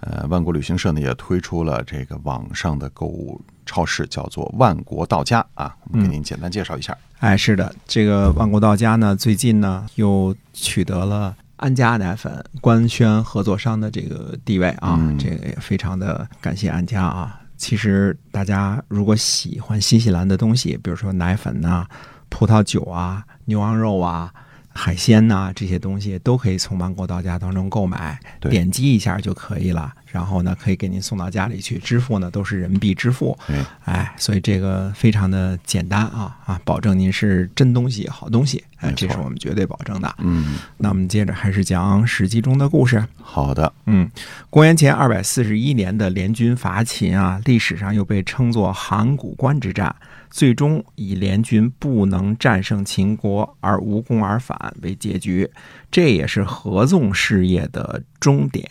呃，万国旅行社呢也推出了这个网上的购物超市，叫做万国到家啊。我们给您简单介绍一下。哎，是的，这个万国到家呢，最近呢又取得了安佳奶粉官宣合作商的这个地位啊，嗯这个也非常的感谢安佳啊。其实大家如果喜欢新西兰的东西，比如说奶粉呐、葡萄酒啊、牛羊肉啊、海鲜呐、这些东西，都可以从芒果到家当中购买，点击一下就可以了。然后呢，可以给您送到家里去，支付呢都是人民币支付。对，哎，所以这个非常的简单啊啊，保证您是真东西、好东西，哎，这是我们绝对保证的。嗯，那我们接着还是讲《史记》中的故事。好的，嗯，公元前二百四十一年的联军伐秦啊，历史上又被称作函谷关之战，最终以联军不能战胜秦国而无功而返为结局，这也是合纵事业的终点。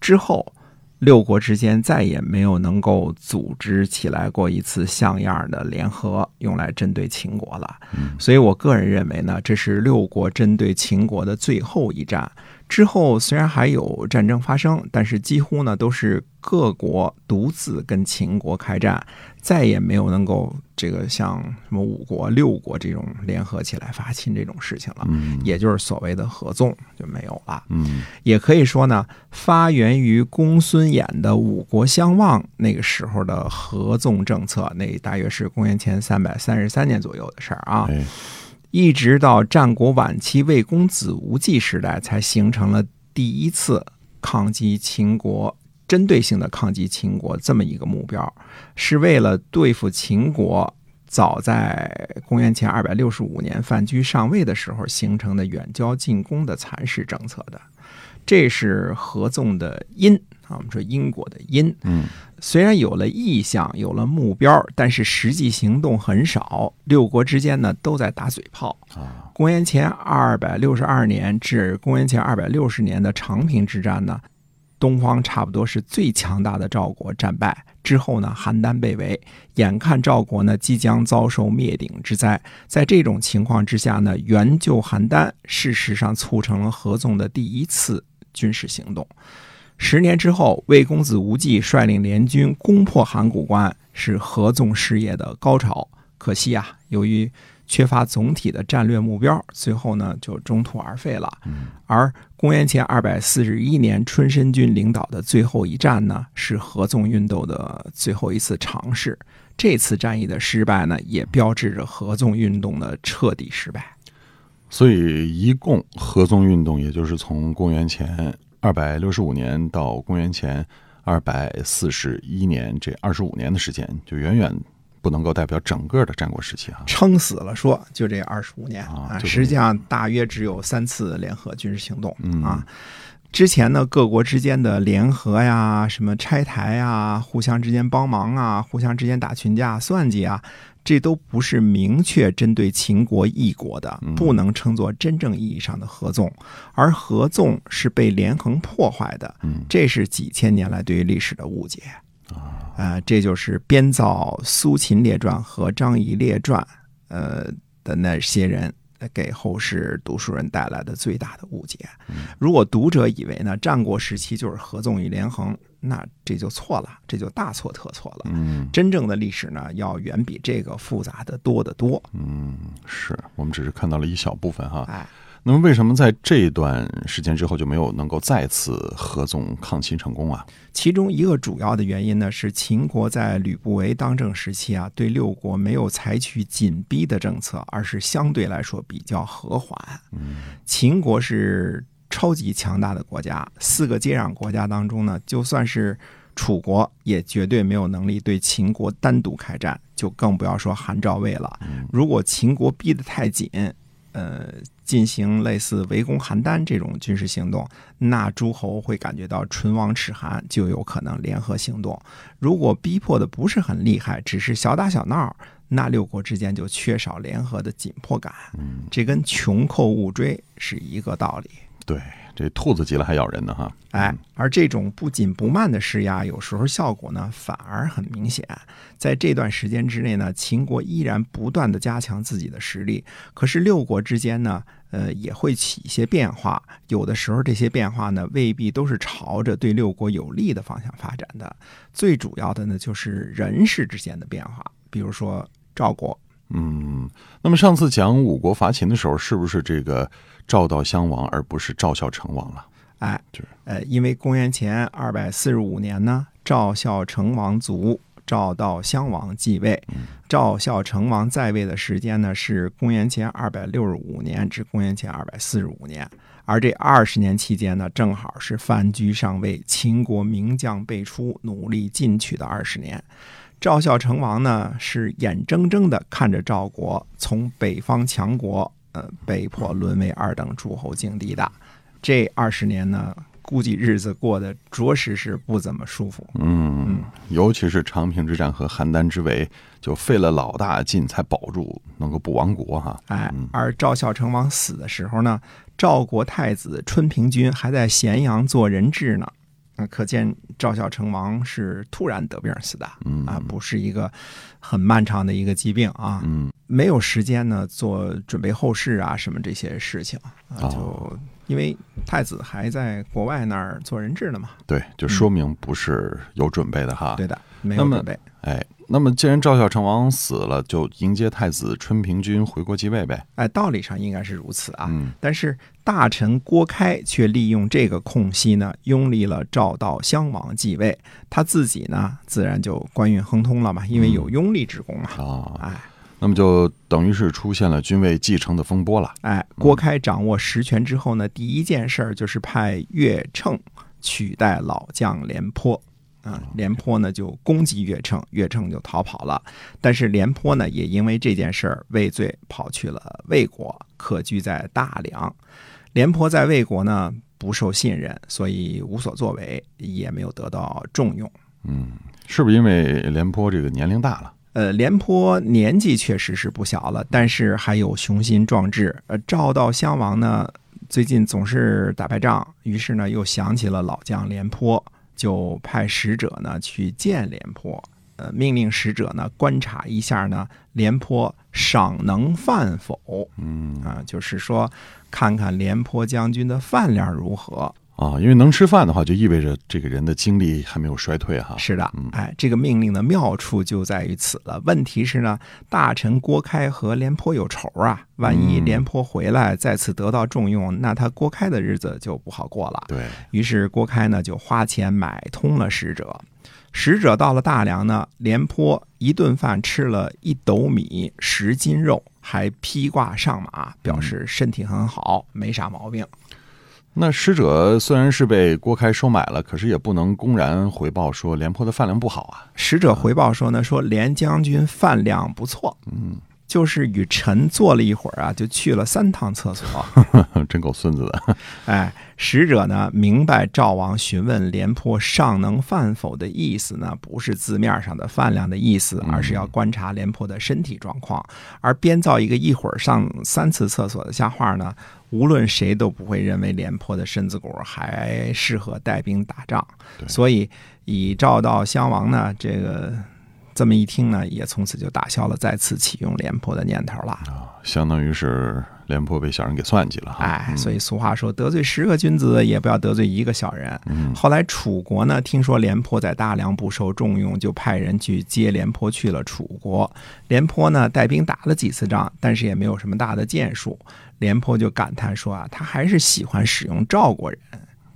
之后，六国之间再也没有能够组织起来过一次像样的联合，用来针对秦国了。所以我个人认为呢，这是六国针对秦国的最后一战。之后虽然还有战争发生，但是几乎呢都是各国独自跟秦国开战，再也没有能够这个像什么五国、六国这种联合起来伐秦这种事情了。嗯也就是所谓的合纵就没有了。嗯也可以说呢，发源于公孙衍的五国相望那个时候的合纵政策，那大约是公元前三百三十三年左右的事儿啊。哎，一直到战国晚期魏公子无忌时代，才形成了第一次抗击秦国。针对性的抗击秦国这么一个目标，是为了对付秦国。早在公元前二百六十五年范雎上位的时候形成的远交近攻的蚕食政策的，这是合纵的因啊。我们说因果的因，嗯虽然有了意向，有了目标，但是实际行动很少。六国之间呢都在打嘴炮。啊，公元前二百六十二年至公元前二百六十年的长平之战呢，东方差不多是最强大的赵国战败之后呢，邯郸被围，眼看赵国呢即将遭受灭顶之灾。在这种情况之下呢，援救邯郸，事实上促成了合纵的第一次军事行动。十年之后，魏公子无忌率领联军攻破函谷关，是合纵事业的高潮。可惜啊，由于缺乏总体的战略目标，最后呢就中途而废了。而公元前二百四十一年，春申君领导的最后一战呢，是合纵运动的最后一次尝试。这次战役的失败呢，也标志着合纵运动的彻底失败。所以一共合纵运动，也就是从公元前二百六十五年到公元前二百四十一年这二十五年的时间，就远远不能够代表整个的战国时期啊。撑死了说，就这二十五年啊，实际上大约只有三次联合军事行动嗯啊。之前呢，各国之间的联合呀、什么拆台呀、互相之间帮忙啊、互相之间打群架、算计啊，这都不是明确针对秦国一国的，不能称作真正意义上的合纵。而合纵是被连横破坏的，嗯这是几千年来对于历史的误解。啊，这就是编造《苏秦列传》和《张仪列传》呃的那些人给后世读书人带来的最大的误解。如果读者以为呢战国时期就是合纵与连横，那这就错了，这就大错特错了。嗯真正的历史呢，要远比这个复杂的多得多。嗯，是我们只是看到了一小部分哈。哎，那么为什么在这一段时间之后就没有能够再次合纵抗秦成功啊？其中一个主要的原因呢，是秦国在吕不韦当政时期啊，对六国没有采取紧逼的政策，而是相对来说比较和缓。秦国是超级强大的国家，四个接壤国家当中呢，就算是楚国，也绝对没有能力对秦国单独开战，就更不要说韩赵魏了。如果秦国逼得太紧，呃，进行类似围攻邯郸这种军事行动，那诸侯会感觉到唇亡齿寒，就有可能联合行动。如果逼迫的不是很厉害，只是小打小闹，那六国之间就缺少联合的紧迫感。嗯，这跟穷寇勿追是一个道理。对，这兔子急了还咬人呢哈。哎，而这种不紧不慢的施压，有时候效果呢反而很明显。在这段时间之内呢，秦国依然不断的加强自己的实力，可是六国之间呢，呃，也会起一些变化。有的时候这些变化呢，未必都是朝着对六国有利的方向发展的。最主要的呢，就是人事之间的变化，比如说赵国。嗯，那么上次讲五国伐秦的时候，是不是这个赵悼襄王，而不是赵孝成王了？哎，就是呃，因为公元前二百四十五年呢，赵孝成王卒，赵悼襄王继位。赵孝成王在位的时间呢是公元前二百六十五年至公元前二百四十五年，而这二十年期间呢，正好是范雎上位、秦国名将辈出、努力进取的二十年。赵孝成王呢是眼睁睁地看着赵国从北方强国，呃，被迫沦为二等诸侯境地的。这二十年呢，估计日子过得着实是不怎么舒服。嗯，尤其是长平之战和邯郸之围，就费了老大劲才保住，能够不亡国哈。哎，而赵孝成王死的时候呢，赵国太子春平君还在咸阳做人质呢。啊，可见赵孝成王是突然得病死的，嗯啊，不是一个很漫长的一个疾病啊，嗯没有时间呢做准备后事啊什么这些事情啊，哦就因为太子还在国外那儿做人质呢嘛，对，就说明不是有准备的哈。对的，没有准备。哎，那么既然赵孝成王死了，就迎接太子春平君回国继位呗。哎，道理上应该是如此啊，嗯但是大臣郭开却利用这个空隙呢，拥立了赵悼襄王继位，他自己呢，自然就官运亨通了嘛，因为有拥立之功嘛。啊，哎那么就等于是出现了君位继承的风波了。哎，郭开掌握实权之后呢，第一件事儿就是派岳称取代老将廉颇。啊，廉颇呢就攻击岳称，岳称就逃跑了。但是廉颇呢也因为这件事儿畏罪，跑去了魏国，客居在大梁。廉颇在魏国呢不受信任，所以无所作为，也没有得到重用。嗯，是不是因为廉颇这个年龄大了？呃，廉颇年纪确实是不小了，但是还有雄心壮志。呃，赵悼襄王呢，最近总是打败仗，于是呢又想起了老将廉颇，就派使者呢去见廉颇。呃，命令使者呢观察一下呢廉颇赏能饭否嗯啊，就是说看看廉颇将军的饭量如何。啊，因为能吃饭的话，就意味着这个人的精力还没有衰退哈。是的嗯，哎，这个命令的妙处就在于此了。问题是呢，大臣郭开和廉颇有仇啊，万一嗯廉颇回来再次得到重用，那他郭开的日子就不好过了。对，于是郭开呢就花钱买通了使者。使者到了大梁呢，廉颇一顿饭吃了一斗米、十斤肉，还披挂上马，表示身体很好，没啥毛病。那使者虽然是被郭开收买了，可是也不能公然回报说廉颇的饭量不好啊。使者回报说呢，说廉将军饭量不错，嗯，就是与臣坐了一会儿啊，就去了三趟厕所。真够孙子的。哎，使者呢明白赵王询问廉颇尚能饭否的意思呢，不是字面上的饭量的意思，而是要观察廉颇的身体状况。而编造一个一会儿上三次厕所的瞎话呢，无论谁都不会认为廉颇的身子骨还适合带兵打仗。所以以赵悼襄王呢，这个这么一听呢，也从此就打消了再次启用廉颇的念头了。啊，相当于是廉颇被小人给算计了哈。哎，所以俗话说，得罪十个君子，也不要得罪一个小人。嗯后来楚国呢，听说廉颇在大梁不受重用，就派人去接廉颇去了楚国。廉颇呢，带兵打了几次仗，但是也没有什么大的建树。廉颇就感叹说啊，他还是喜欢使用赵国人，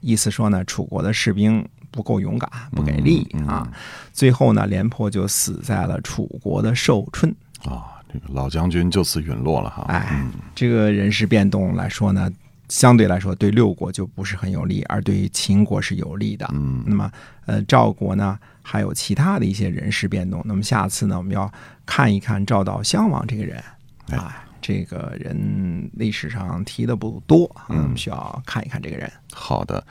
意思说呢，楚国的士兵不够勇敢，不给力嗯啊。最后呢，廉颇就死在了楚国的寿春。啊，这个老将军就此陨落了哈。哎，这个人事变动来说呢，相对来说对六国就不是很有利，而对于秦国是有利的。嗯那么，呃，赵国呢还有其他的一些人事变动。那么下次呢，我们要看一看赵悼襄王这个人哎啊，这个人历史上提的不多，嗯我们需要看一看这个人。好的。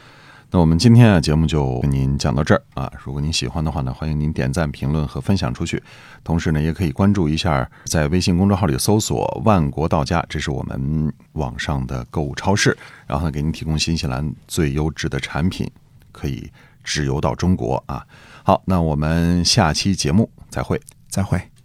那我们今天啊节目就跟您讲到这儿啊。如果您喜欢的话呢，欢迎您点赞、评论和分享出去。同时呢，也可以关注一下，在微信公众号里搜索“万国到家”，这是我们网上的购物超市，然后呢，给您提供新西兰最优质的产品，可以直邮到中国啊。好，那我们下期节目再会。再会。